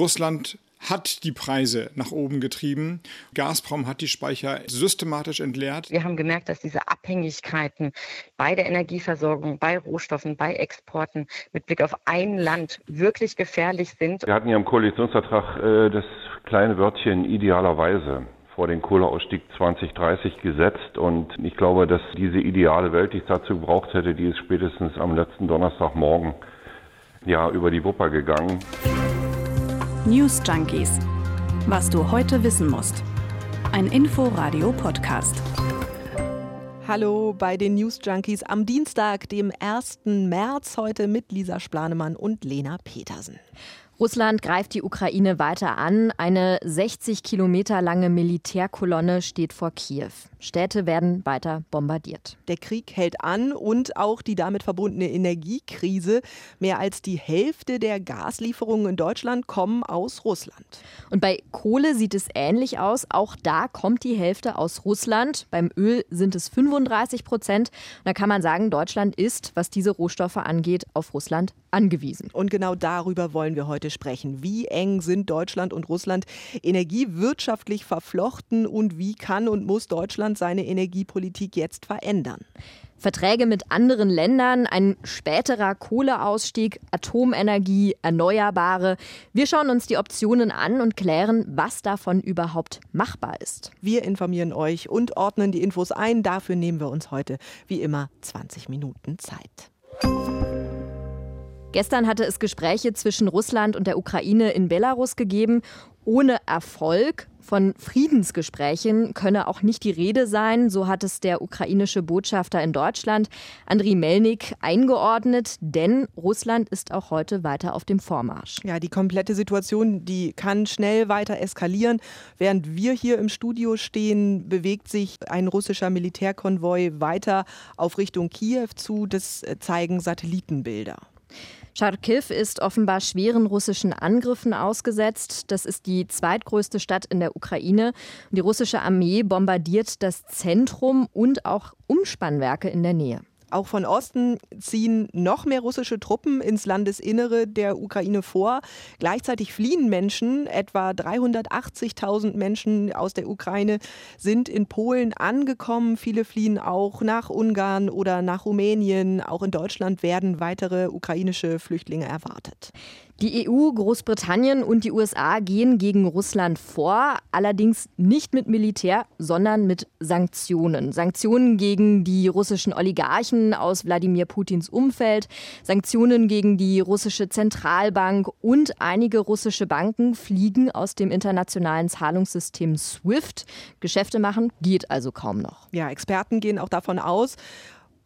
Russland hat die Preise nach oben getrieben. Gazprom hat die Speicher systematisch entleert. Wir haben gemerkt, dass diese Abhängigkeiten bei der Energieversorgung, bei Rohstoffen, bei Exporten mit Blick auf ein Land wirklich gefährlich sind. Wir hatten ja im Koalitionsvertrag äh, das kleine Wörtchen idealerweise vor den Kohleausstieg 2030 gesetzt. Und ich glaube, dass diese ideale Welt, die es dazu gebraucht hätte, die ist spätestens am letzten Donnerstagmorgen ja über die Wupper gegangen. News Junkies. Was du heute wissen musst. Ein Info-Radio-Podcast. Hallo bei den News Junkies am Dienstag, dem 1. März, heute mit Lisa Splanemann und Lena Petersen. Russland greift die Ukraine weiter an. Eine 60 Kilometer lange Militärkolonne steht vor Kiew. Städte werden weiter bombardiert. Der Krieg hält an und auch die damit verbundene Energiekrise. Mehr als die Hälfte der Gaslieferungen in Deutschland kommen aus Russland. Und bei Kohle sieht es ähnlich aus. Auch da kommt die Hälfte aus Russland. Beim Öl sind es 35 Prozent. Da kann man sagen, Deutschland ist, was diese Rohstoffe angeht, auf Russland angewiesen. Und genau darüber wollen wir heute sprechen. Wie eng sind Deutschland und Russland energiewirtschaftlich verflochten und wie kann und muss Deutschland seine Energiepolitik jetzt verändern? Verträge mit anderen Ländern, ein späterer Kohleausstieg, Atomenergie, Erneuerbare. Wir schauen uns die Optionen an und klären, was davon überhaupt machbar ist. Wir informieren euch und ordnen die Infos ein. Dafür nehmen wir uns heute wie immer 20 Minuten Zeit. Gestern hatte es Gespräche zwischen Russland und der Ukraine in Belarus gegeben, ohne Erfolg. Von Friedensgesprächen könne auch nicht die Rede sein, so hat es der ukrainische Botschafter in Deutschland, Andriy Melnik, eingeordnet, denn Russland ist auch heute weiter auf dem Vormarsch. Ja, die komplette Situation, die kann schnell weiter eskalieren. Während wir hier im Studio stehen, bewegt sich ein russischer Militärkonvoi weiter auf Richtung Kiew zu. Das zeigen Satellitenbilder. Charkiw ist offenbar schweren russischen Angriffen ausgesetzt. Das ist die zweitgrößte Stadt in der Ukraine. Die russische Armee bombardiert das Zentrum und auch Umspannwerke in der Nähe. Auch von Osten ziehen noch mehr russische Truppen ins Landesinnere der Ukraine vor. Gleichzeitig fliehen Menschen. Etwa 380.000 Menschen aus der Ukraine sind in Polen angekommen. Viele fliehen auch nach Ungarn oder nach Rumänien. Auch in Deutschland werden weitere ukrainische Flüchtlinge erwartet. Die EU, Großbritannien und die USA gehen gegen Russland vor, allerdings nicht mit Militär, sondern mit Sanktionen. Sanktionen gegen die russischen Oligarchen aus Wladimir Putins Umfeld, Sanktionen gegen die russische Zentralbank und einige russische Banken fliegen aus dem internationalen Zahlungssystem SWIFT. Geschäfte machen geht also kaum noch. Ja, Experten gehen auch davon aus,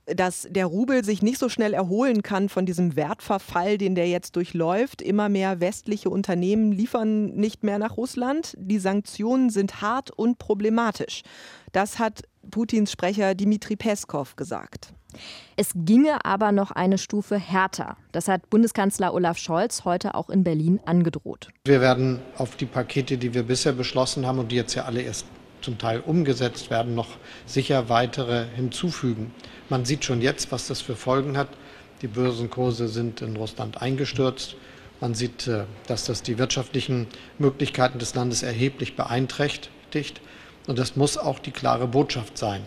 dass der Rubel sich nicht so schnell erholen kann von diesem Wertverfall, den der jetzt durchläuft. Immer mehr westliche Unternehmen liefern nicht mehr nach Russland. Die Sanktionen sind hart und problematisch. Das hat Putins Sprecher Dmitri Peskov gesagt. Es ginge aber noch eine Stufe härter. Das hat Bundeskanzler Olaf Scholz heute auch in Berlin angedroht. Wir werden auf die Pakete, die wir bisher beschlossen haben und die jetzt ja alle erst zum Teil umgesetzt werden, noch sicher weitere hinzufügen. Man sieht schon jetzt, was das für Folgen hat. Die Börsenkurse sind in Russland eingestürzt. Man sieht, äh, dass das die wirtschaftlichen Möglichkeiten des Landes erheblich beeinträchtigt. Und das muss auch die klare Botschaft sein.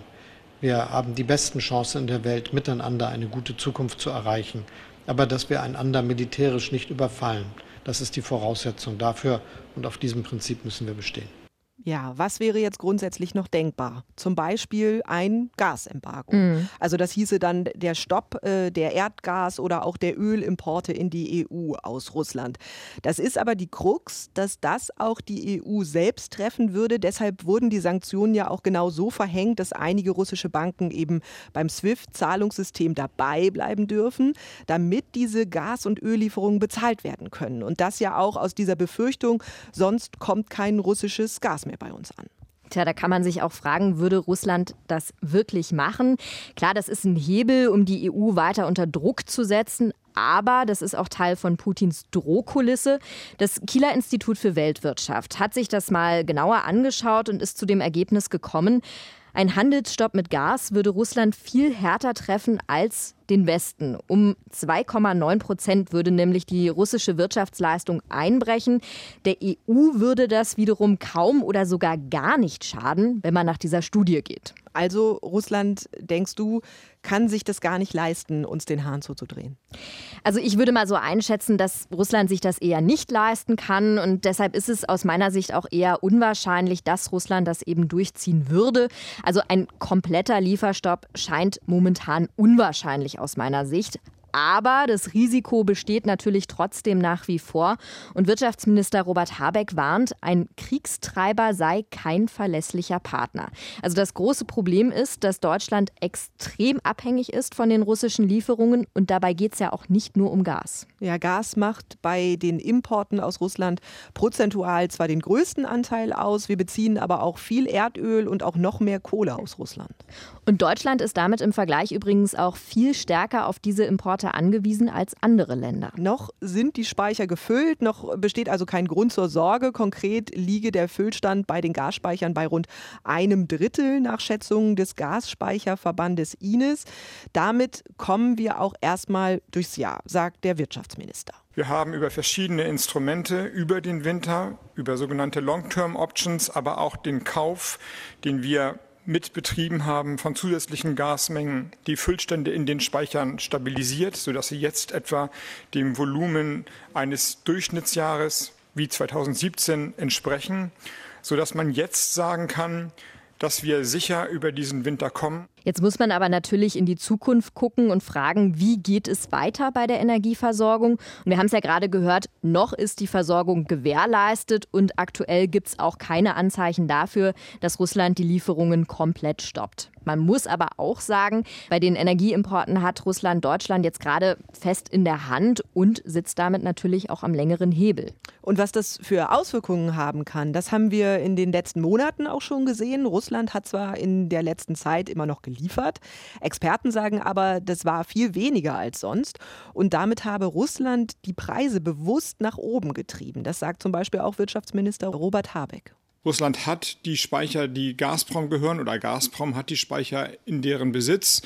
Wir haben die besten Chancen in der Welt, miteinander eine gute Zukunft zu erreichen. Aber dass wir einander militärisch nicht überfallen, das ist die Voraussetzung dafür. Und auf diesem Prinzip müssen wir bestehen. Ja, was wäre jetzt grundsätzlich noch denkbar? Zum Beispiel ein Gasembargo. Mhm. Also das hieße dann der Stopp äh, der Erdgas- oder auch der Ölimporte in die EU aus Russland. Das ist aber die Krux, dass das auch die EU selbst treffen würde. Deshalb wurden die Sanktionen ja auch genau so verhängt, dass einige russische Banken eben beim SWIFT-Zahlungssystem dabei bleiben dürfen, damit diese Gas- und Öllieferungen bezahlt werden können. Und das ja auch aus dieser Befürchtung, sonst kommt kein russisches Gas mehr bei uns an. Tja, da kann man sich auch fragen, würde Russland das wirklich machen? Klar, das ist ein Hebel, um die EU weiter unter Druck zu setzen. Aber das ist auch Teil von Putins Drohkulisse. Das Kieler Institut für Weltwirtschaft hat sich das mal genauer angeschaut und ist zu dem Ergebnis gekommen, Ein Handelsstopp mit Gas würde Russland viel härter treffen als den Westen. Um 2,9 Prozent würde nämlich die russische Wirtschaftsleistung einbrechen. Der EU würde das wiederum kaum oder sogar gar nicht schaden, wenn man nach dieser Studie geht. Also Russland, denkst du, kann sich das gar nicht leisten, uns den Hahn zuzudrehen? Also ich würde mal so einschätzen, dass Russland sich das eher nicht leisten kann und deshalb ist es aus meiner Sicht auch eher unwahrscheinlich, dass Russland das eben durchziehen würde. Also ein kompletter Lieferstopp scheint momentan unwahrscheinlich aus meiner Sicht. Aber das Risiko besteht natürlich trotzdem nach wie vor. Und Wirtschaftsminister Robert Habeck warnt, ein Kriegstreiber sei kein verlässlicher Partner. Also das große Problem ist, dass Deutschland extrem abhängig ist von den russischen Lieferungen. Und dabei geht es ja auch nicht nur um Gas. Ja, Gas macht bei den Importen aus Russland prozentual zwar den größten Anteil aus, wir beziehen aber auch viel Erdöl und auch noch mehr Kohle aus Russland. Und Deutschland ist damit im Vergleich übrigens auch viel stärker auf diese Importe angewiesen als andere Länder. Noch sind die Speicher gefüllt, noch besteht also kein Grund zur Sorge. Konkret liege der Füllstand bei den Gasspeichern bei rund einem Drittel nach Schätzungen des Gasspeicherverbandes INES. Damit kommen wir auch erstmal durchs Jahr, sagt der Wirtschaftsminister. Wir haben über verschiedene Instrumente über den Winter, über sogenannte Long-Term Options, aber auch den Kauf, den wir mitbetrieben haben von zusätzlichen Gasmengen die Füllstände in den Speichern stabilisiert, sodass sie jetzt etwa dem Volumen eines Durchschnittsjahres wie 2017 entsprechen, sodass man jetzt sagen kann, dass wir sicher über diesen Winter kommen. Jetzt muss man aber natürlich in die Zukunft gucken und fragen, wie geht es weiter bei der Energieversorgung? Und wir haben es ja gerade gehört, noch ist die Versorgung gewährleistet und aktuell gibt es auch keine Anzeichen dafür, dass Russland die Lieferungen komplett stoppt. Man muss aber auch sagen, bei den Energieimporten hat Russland Deutschland jetzt gerade fest in der Hand und sitzt damit natürlich auch am längeren Hebel. Und was das für Auswirkungen haben kann, das haben wir in den letzten Monaten auch schon gesehen. Russland hat zwar in der letzten Zeit immer noch geliefert, Experten sagen aber, das war viel weniger als sonst. Und damit habe Russland die Preise bewusst nach oben getrieben. Das sagt zum Beispiel auch Wirtschaftsminister Robert Habeck. Russland hat die Speicher, die Gazprom gehören, oder Gazprom hat die Speicher in deren Besitz,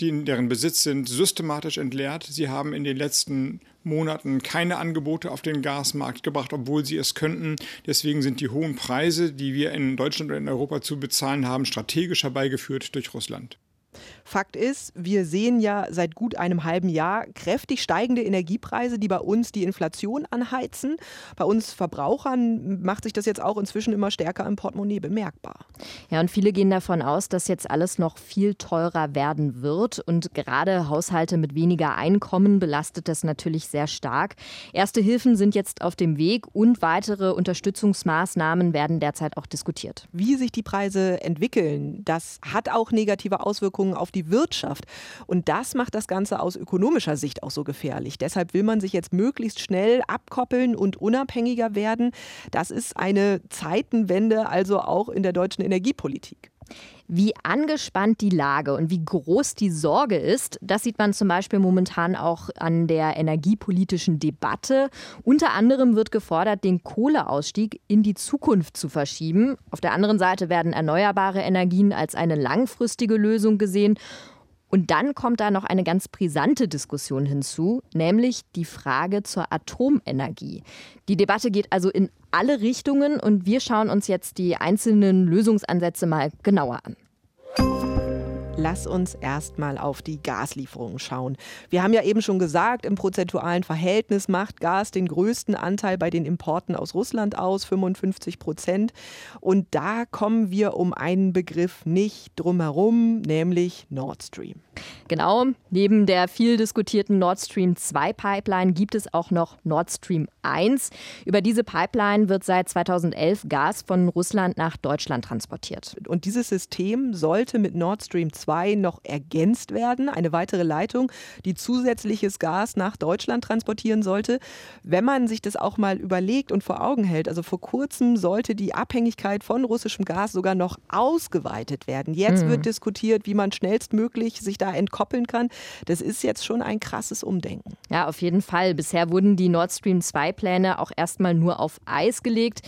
die in deren Besitz sind, systematisch entleert. Sie haben in den letzten Monaten keine Angebote auf den Gasmarkt gebracht, obwohl sie es könnten. Deswegen sind die hohen Preise, die wir in Deutschland oder in Europa zu bezahlen haben, strategisch herbeigeführt durch Russland. Fakt ist, wir sehen ja seit gut einem halben Jahr kräftig steigende Energiepreise, die bei uns die Inflation anheizen. Bei uns Verbrauchern macht sich das jetzt auch inzwischen immer stärker im Portemonnaie bemerkbar. Ja, und viele gehen davon aus, dass jetzt alles noch viel teurer werden wird. Und gerade Haushalte mit weniger Einkommen belastet das natürlich sehr stark. Erste Hilfen sind jetzt auf dem Weg und weitere Unterstützungsmaßnahmen werden derzeit auch diskutiert. Wie sich die Preise entwickeln, das hat auch negative Auswirkungen auf die Wirtschaft. Und das macht das Ganze aus ökonomischer Sicht auch so gefährlich. Deshalb will man sich jetzt möglichst schnell abkoppeln und unabhängiger werden. Das ist eine Zeitenwende, also auch in der deutschen Energiepolitik. Wie angespannt die Lage und wie groß die Sorge ist, das sieht man zum Beispiel momentan auch an der energiepolitischen Debatte. Unter anderem wird gefordert, den Kohleausstieg in die Zukunft zu verschieben. Auf der anderen Seite werden erneuerbare Energien als eine langfristige Lösung gesehen. Und dann kommt da noch eine ganz brisante Diskussion hinzu, nämlich die Frage zur Atomenergie. Die Debatte geht also in alle Richtungen und wir schauen uns jetzt die einzelnen Lösungsansätze mal genauer an. Lass uns erstmal auf die Gaslieferungen schauen. Wir haben ja eben schon gesagt, im prozentualen Verhältnis macht Gas den größten Anteil bei den Importen aus Russland aus, 55 Prozent. Und da kommen wir um einen Begriff nicht drumherum, nämlich Nord Stream. Genau, neben der viel diskutierten Nord Stream 2 Pipeline gibt es auch noch Nord Stream 1. Über diese Pipeline wird seit 2011 Gas von Russland nach Deutschland transportiert. Und dieses System sollte mit Nord Stream 2 2 noch ergänzt werden. Eine weitere Leitung, die zusätzliches Gas nach Deutschland transportieren sollte. Wenn man sich das auch mal überlegt und vor Augen hält, also vor kurzem sollte die Abhängigkeit von russischem Gas sogar noch ausgeweitet werden. Jetzt mhm. wird diskutiert, wie man schnellstmöglich sich da entkoppeln kann. Das ist jetzt schon ein krasses Umdenken. Ja, auf jeden Fall. Bisher wurden die Nord Stream 2 Pläne auch erstmal nur auf Eis gelegt.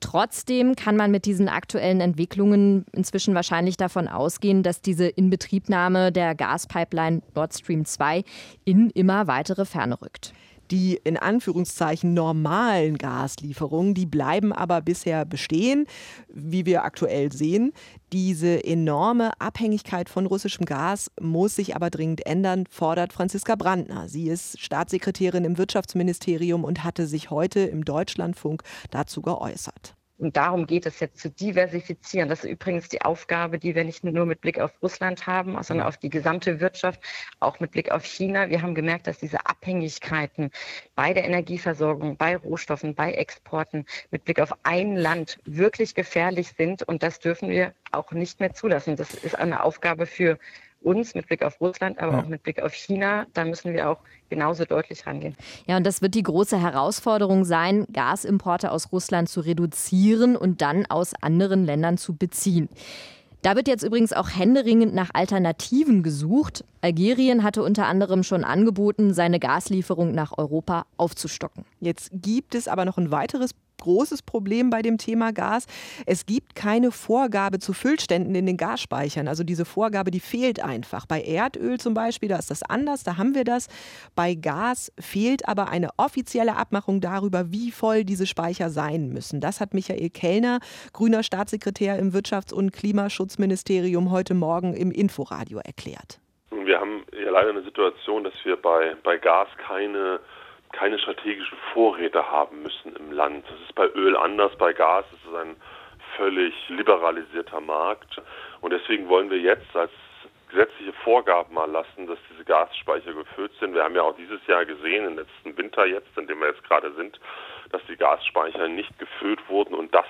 Trotzdem kann man mit diesen aktuellen Entwicklungen inzwischen wahrscheinlich davon ausgehen, dass diese Inbetriebnahme der Gaspipeline Nord Stream 2 in immer weitere Ferne rückt. Die in Anführungszeichen normalen Gaslieferungen, die bleiben aber bisher bestehen, wie wir aktuell sehen. Diese enorme Abhängigkeit von russischem Gas muss sich aber dringend ändern, fordert Franziska Brandner. Sie ist Staatssekretärin im Wirtschaftsministerium und hatte sich heute im Deutschlandfunk dazu geäußert. Und darum geht es jetzt zu diversifizieren. Das ist übrigens die Aufgabe, die wir nicht nur mit Blick auf Russland haben, sondern auf die gesamte Wirtschaft, auch mit Blick auf China. Wir haben gemerkt, dass diese Abhängigkeiten bei der Energieversorgung, bei Rohstoffen, bei Exporten mit Blick auf ein Land wirklich gefährlich sind. Und das dürfen wir auch nicht mehr zulassen. Das ist eine Aufgabe für uns mit Blick auf Russland, aber ja. auch mit Blick auf China. Da müssen wir auch genauso deutlich rangehen. Ja, und das wird die große Herausforderung sein, Gasimporte aus Russland zu reduzieren und dann aus anderen Ländern zu beziehen. Da wird jetzt übrigens auch händeringend nach Alternativen gesucht. Algerien hatte unter anderem schon angeboten, seine Gaslieferung nach Europa aufzustocken. Jetzt gibt es aber noch ein weiteres großes Problem bei dem Thema Gas. Es gibt keine Vorgabe zu Füllständen in den Gasspeichern. Also diese Vorgabe, die fehlt einfach. Bei Erdöl zum Beispiel, da ist das anders, da haben wir das. Bei Gas fehlt aber eine offizielle Abmachung darüber, wie voll diese Speicher sein müssen. Das hat Michael Kellner, grüner Staatssekretär im Wirtschafts- und Klimaschutzministerium, heute Morgen im Inforadio erklärt. Wir haben ja leider eine Situation, dass wir bei, bei Gas keine keine strategischen Vorräte haben müssen im Land. Das ist bei Öl anders, bei Gas ist es ein völlig liberalisierter Markt. Und deswegen wollen wir jetzt als gesetzliche Vorgaben mal lassen, dass diese Gasspeicher gefüllt sind. Wir haben ja auch dieses Jahr gesehen, im letzten Winter jetzt, in dem wir jetzt gerade sind, dass die Gasspeicher nicht gefüllt wurden und das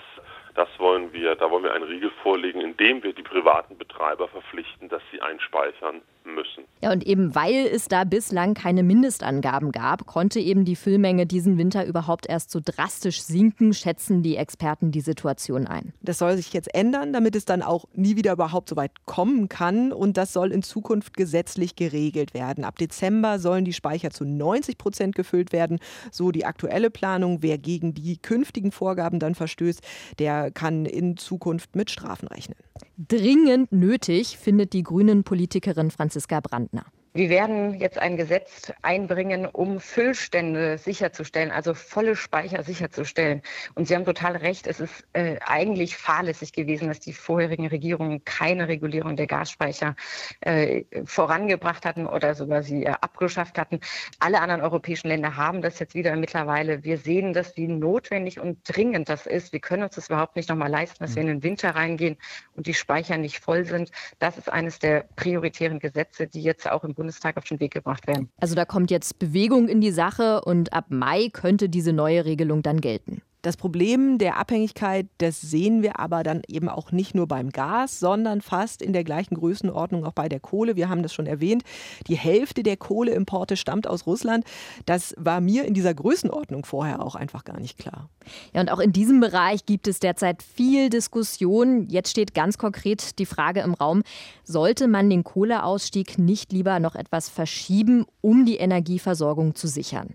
das wollen wir, da wollen wir einen Riegel vorlegen, indem wir die privaten Betreiber verpflichten, dass sie einspeichern müssen. Ja, und eben weil es da bislang keine Mindestangaben gab, konnte eben die Füllmenge diesen Winter überhaupt erst so drastisch sinken, schätzen die Experten die Situation ein. Das soll sich jetzt ändern, damit es dann auch nie wieder überhaupt so weit kommen kann. Und das soll in Zukunft gesetzlich geregelt werden. Ab Dezember sollen die Speicher zu 90 Prozent gefüllt werden. So die aktuelle Planung. Wer gegen die künftigen Vorgaben dann verstößt, der kann in Zukunft mit Strafen rechnen. Dringend nötig findet die Grünen-Politikerin Franziska Brandner. Wir werden jetzt ein Gesetz einbringen, um Füllstände sicherzustellen, also volle Speicher sicherzustellen. Und Sie haben total recht, es ist äh, eigentlich fahrlässig gewesen, dass die vorherigen Regierungen keine Regulierung der Gasspeicher äh, vorangebracht hatten oder sogar sie äh, abgeschafft hatten. Alle anderen europäischen Länder haben das jetzt wieder mittlerweile. Wir sehen das, wie notwendig und dringend das ist. Wir können uns das überhaupt nicht nochmal leisten, dass wir in den Winter reingehen und die Speicher nicht voll sind. Das ist eines der prioritären Gesetze, die jetzt auch im Bundestag auf den Weg gebracht werden. Also da kommt jetzt Bewegung in die Sache und ab Mai könnte diese neue Regelung dann gelten. Das Problem der Abhängigkeit, das sehen wir aber dann eben auch nicht nur beim Gas, sondern fast in der gleichen Größenordnung auch bei der Kohle. Wir haben das schon erwähnt. Die Hälfte der Kohleimporte stammt aus Russland. Das war mir in dieser Größenordnung vorher auch einfach gar nicht klar. Ja, und auch in diesem Bereich gibt es derzeit viel Diskussion. Jetzt steht ganz konkret die Frage im Raum, sollte man den Kohleausstieg nicht lieber noch etwas verschieben, um die Energieversorgung zu sichern?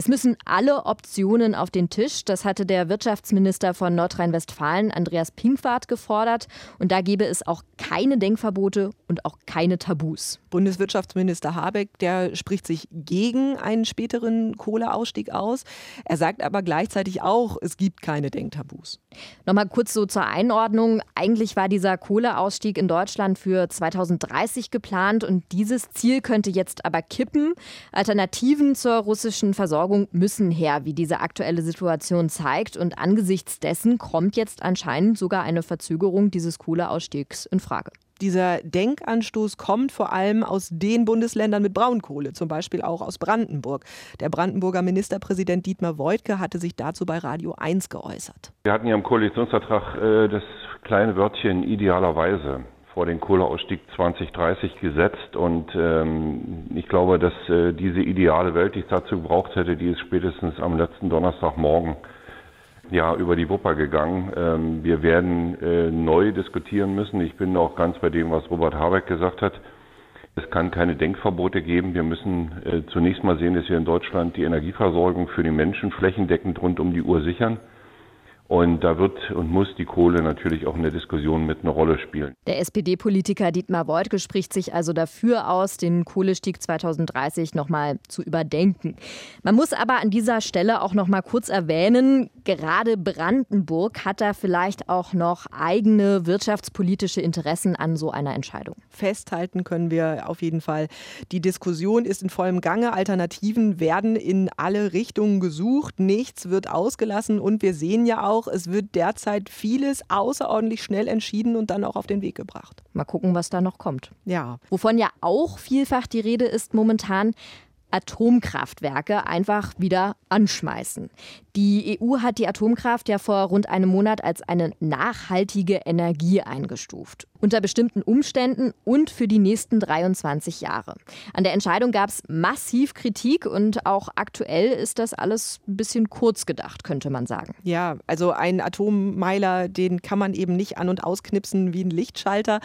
Es müssen alle Optionen auf den Tisch. Das hatte der Wirtschaftsminister von Nordrhein-Westfalen, Andreas Pinkwart, gefordert. Und da gäbe es auch keine Denkverbote und auch keine Tabus. Bundeswirtschaftsminister Habeck, der spricht sich gegen einen späteren Kohleausstieg aus. Er sagt aber gleichzeitig auch, es gibt keine Denktabus. Nochmal kurz so zur Einordnung. Eigentlich war dieser Kohleausstieg in Deutschland für 2030 geplant und dieses Ziel könnte jetzt aber kippen. Alternativen zur russischen Versorgung müssen her, wie diese aktuelle Situation zeigt. Und angesichts dessen kommt jetzt anscheinend sogar eine Verzögerung dieses Kohleausstiegs in Frage. Dieser Denkanstoß kommt vor allem aus den Bundesländern mit Braunkohle, zum Beispiel auch aus Brandenburg. Der Brandenburger Ministerpräsident Dietmar Woidke hatte sich dazu bei Radio 1 geäußert. Wir hatten ja im Koalitionsvertrag äh, das kleine Wörtchen idealerweise vor den Kohleausstieg 2030 gesetzt und ähm, ich glaube, dass äh, diese ideale Welt, die es dazu gebraucht hätte, die ist spätestens am letzten Donnerstagmorgen ja über die Wupper gegangen. Ähm, wir werden äh, neu diskutieren müssen. Ich bin auch ganz bei dem, was Robert Habeck gesagt hat. Es kann keine Denkverbote geben. Wir müssen äh, zunächst mal sehen, dass wir in Deutschland die Energieversorgung für die Menschen flächendeckend rund um die Uhr sichern. Und da wird und muss die Kohle natürlich auch in der Diskussion mit eine Rolle spielen. Der SPD-Politiker Dietmar Woidke spricht sich also dafür aus, den Kohlestieg 2030 nochmal zu überdenken. Man muss aber an dieser Stelle auch nochmal kurz erwähnen, gerade Brandenburg hat da vielleicht auch noch eigene wirtschaftspolitische Interessen an so einer Entscheidung. Festhalten können wir auf jeden Fall. Die Diskussion ist in vollem Gange. Alternativen werden in alle Richtungen gesucht. Nichts wird ausgelassen und wir sehen ja auch, auch, es wird derzeit vieles außerordentlich schnell entschieden und dann auch auf den Weg gebracht. Mal gucken, was da noch kommt. Ja. Wovon ja auch vielfach die Rede ist momentan, Atomkraftwerke einfach wieder anschmeißen. Die EU hat die Atomkraft ja vor rund einem Monat als eine nachhaltige Energie eingestuft. Unter bestimmten Umständen und für die nächsten 23 Jahre. An der Entscheidung gab es massiv Kritik und auch aktuell ist das alles ein bisschen kurz gedacht, könnte man sagen. Ja, also ein Atommeiler, den kann man eben nicht an- und ausknipsen wie ein Lichtschalter.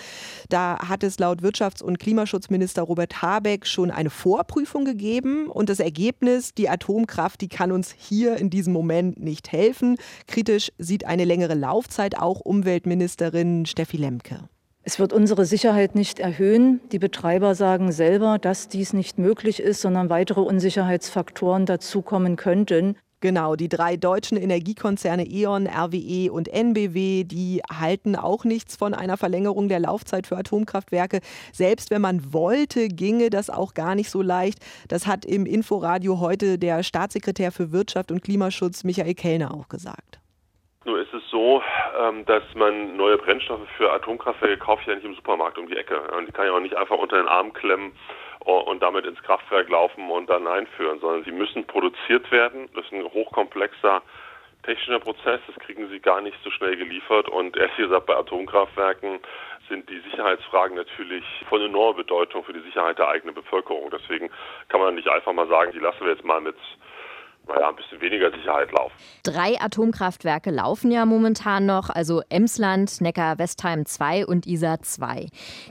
Da hat es laut Wirtschafts- und Klimaschutzminister Robert Habeck schon eine Vorprüfung gegeben und das Ergebnis, die Atomkraft, die kann uns hier in diesem Moment nicht helfen. Kritisch sieht eine längere Laufzeit auch Umweltministerin Steffi Lemke. Es wird unsere Sicherheit nicht erhöhen. Die Betreiber sagen selber, dass dies nicht möglich ist, sondern weitere Unsicherheitsfaktoren dazukommen könnten. Genau, die drei deutschen Energiekonzerne E.ON, RWE und NBW, die halten auch nichts von einer Verlängerung der Laufzeit für Atomkraftwerke. Selbst wenn man wollte, ginge das auch gar nicht so leicht. Das hat im Inforadio heute der Staatssekretär für Wirtschaft und Klimaschutz Michael Kellner auch gesagt. Nur ist es so, ähm, dass man neue Brennstoffe für Atomkraftwerke kauft ja nicht im Supermarkt um die Ecke. Die kann ja auch nicht einfach unter den Arm klemmen und damit ins Kraftwerk laufen und dann einführen, sondern sie müssen produziert werden. Das ist ein hochkomplexer technischer Prozess, das kriegen sie gar nicht so schnell geliefert und erst gesagt bei Atomkraftwerken sind die Sicherheitsfragen natürlich von enormer Bedeutung für die Sicherheit der eigenen Bevölkerung. Deswegen kann man nicht einfach mal sagen, die lassen wir jetzt mal mit naja, ein bisschen weniger Sicherheit laufen. Drei Atomkraftwerke laufen ja momentan noch, also Emsland, Neckar-Westheim 2 und Isar 2.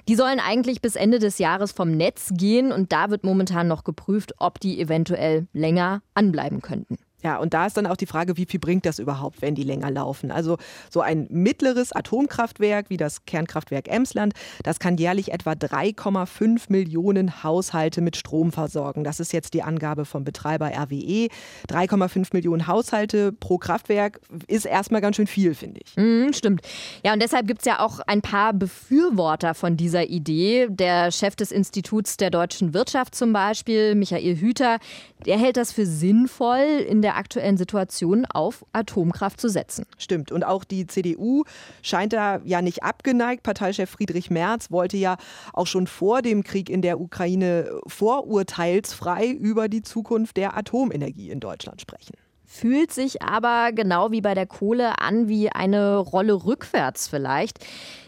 Die sollen eigentlich bis Ende des Jahres vom Netz gehen und da wird momentan noch geprüft, ob die eventuell länger anbleiben könnten. Ja, und da ist dann auch die Frage, wie viel bringt das überhaupt, wenn die länger laufen? Also so ein mittleres Atomkraftwerk wie das Kernkraftwerk Emsland, das kann jährlich etwa 3,5 Millionen Haushalte mit Strom versorgen. Das ist jetzt die Angabe vom Betreiber RWE. 3,5 Millionen Haushalte pro Kraftwerk ist erstmal ganz schön viel, finde ich. Mm, stimmt. Ja, und deshalb gibt es ja auch ein paar Befürworter von dieser Idee. Der Chef des Instituts der deutschen Wirtschaft zum Beispiel, Michael Hüter, der hält das für sinnvoll in der aktuellen Situation auf Atomkraft zu setzen. Stimmt. Und auch die CDU scheint da ja nicht abgeneigt. Parteichef Friedrich Merz wollte ja auch schon vor dem Krieg in der Ukraine vorurteilsfrei über die Zukunft der Atomenergie in Deutschland sprechen fühlt sich aber genau wie bei der Kohle an wie eine Rolle rückwärts vielleicht.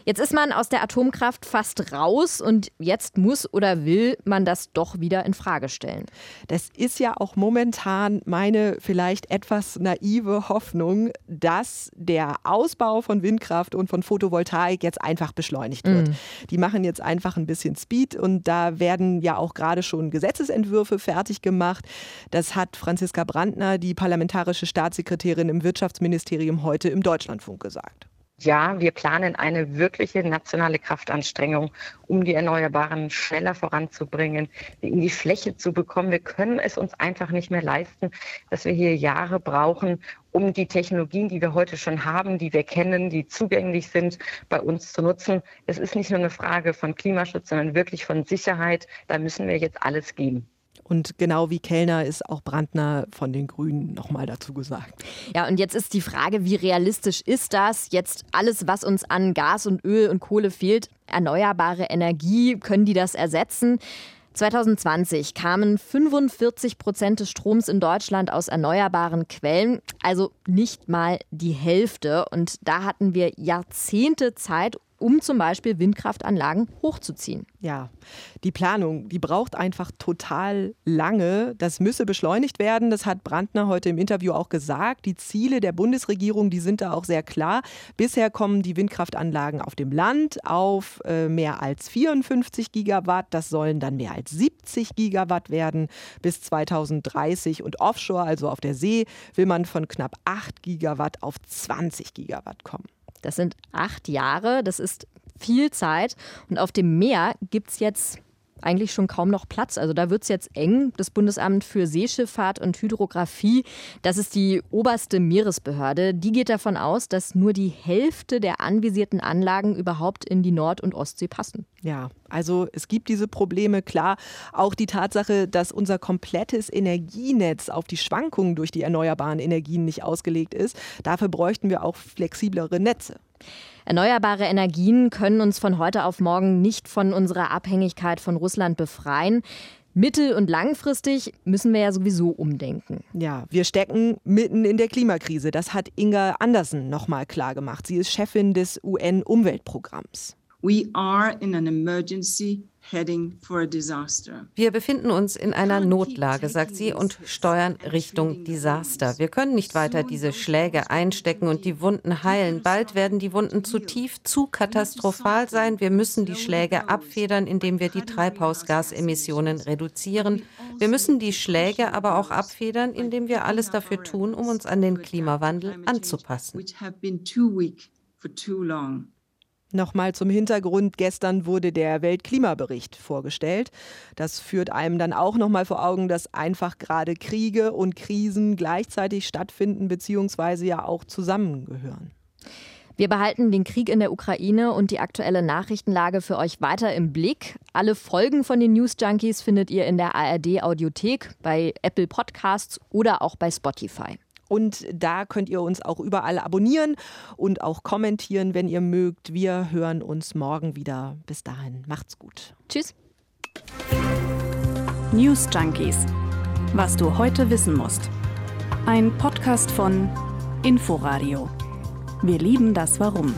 Jetzt ist man aus der Atomkraft fast raus und jetzt muss oder will man das doch wieder in Frage stellen. Das ist ja auch momentan meine vielleicht etwas naive Hoffnung, dass der Ausbau von Windkraft und von Photovoltaik jetzt einfach beschleunigt wird. Mm. Die machen jetzt einfach ein bisschen Speed und da werden ja auch gerade schon Gesetzesentwürfe fertig gemacht. Das hat Franziska Brandner, die parlamentarische Staatssekretärin im Wirtschaftsministerium, heute im Deutschlandfunk gesagt. Ja, wir planen eine wirkliche nationale Kraftanstrengung, um die Erneuerbaren schneller voranzubringen, in die Fläche zu bekommen. Wir können es uns einfach nicht mehr leisten, dass wir hier Jahre brauchen, um die Technologien, die wir heute schon haben, die wir kennen, die zugänglich sind, bei uns zu nutzen. Es ist nicht nur eine Frage von Klimaschutz, sondern wirklich von Sicherheit. Da müssen wir jetzt alles geben. Und genau wie Kellner ist auch Brandner von den Grünen nochmal dazu gesagt. Ja, und jetzt ist die Frage, wie realistisch ist das? Jetzt alles, was uns an Gas und Öl und Kohle fehlt, erneuerbare Energie, können die das ersetzen? 2020 kamen 45 Prozent des Stroms in Deutschland aus erneuerbaren Quellen, also nicht mal die Hälfte. Und da hatten wir Jahrzehnte Zeit, um zum Beispiel Windkraftanlagen hochzuziehen. Ja, die Planung, die braucht einfach total lange. Das müsse beschleunigt werden. Das hat Brandner heute im Interview auch gesagt. Die Ziele der Bundesregierung, die sind da auch sehr klar. Bisher kommen die Windkraftanlagen auf dem Land auf äh, mehr als 54 Gigawatt. Das sollen dann mehr als 70 Gigawatt werden bis 2030. Und offshore, also auf der See, will man von knapp 8 Gigawatt auf 20 Gigawatt kommen. Das sind acht Jahre, das ist viel Zeit. Und auf dem Meer gibt es jetzt eigentlich schon kaum noch Platz. Also da wird es jetzt eng. Das Bundesamt für Seeschifffahrt und Hydrographie, das ist die oberste Meeresbehörde, die geht davon aus, dass nur die Hälfte der anvisierten Anlagen überhaupt in die Nord- und Ostsee passen. Ja, also es gibt diese Probleme, klar. Auch die Tatsache, dass unser komplettes Energienetz auf die Schwankungen durch die erneuerbaren Energien nicht ausgelegt ist, dafür bräuchten wir auch flexiblere Netze. Erneuerbare Energien können uns von heute auf morgen nicht von unserer Abhängigkeit von Russland befreien. Mittel- und langfristig müssen wir ja sowieso umdenken. Ja, wir stecken mitten in der Klimakrise. Das hat Inga Andersen nochmal klar gemacht. Sie ist Chefin des UN-Umweltprogramms. We are in an emergency wir befinden uns in einer Notlage, sagt sie, und steuern Richtung Desaster. Wir können nicht weiter diese Schläge einstecken und die Wunden heilen. Bald werden die Wunden zu tief, zu katastrophal sein. Wir müssen die Schläge abfedern, indem wir die Treibhausgasemissionen reduzieren. Wir müssen die Schläge aber auch abfedern, indem wir alles dafür tun, um uns an den Klimawandel anzupassen. Nochmal zum Hintergrund, gestern wurde der Weltklimabericht vorgestellt. Das führt einem dann auch nochmal vor Augen, dass einfach gerade Kriege und Krisen gleichzeitig stattfinden bzw. ja auch zusammengehören. Wir behalten den Krieg in der Ukraine und die aktuelle Nachrichtenlage für euch weiter im Blick. Alle Folgen von den News Junkies findet ihr in der ARD Audiothek, bei Apple Podcasts oder auch bei Spotify. Und da könnt ihr uns auch überall abonnieren und auch kommentieren, wenn ihr mögt. Wir hören uns morgen wieder. Bis dahin, macht's gut. Tschüss. News Junkies. Was du heute wissen musst. Ein Podcast von Inforadio. Wir lieben das Warum.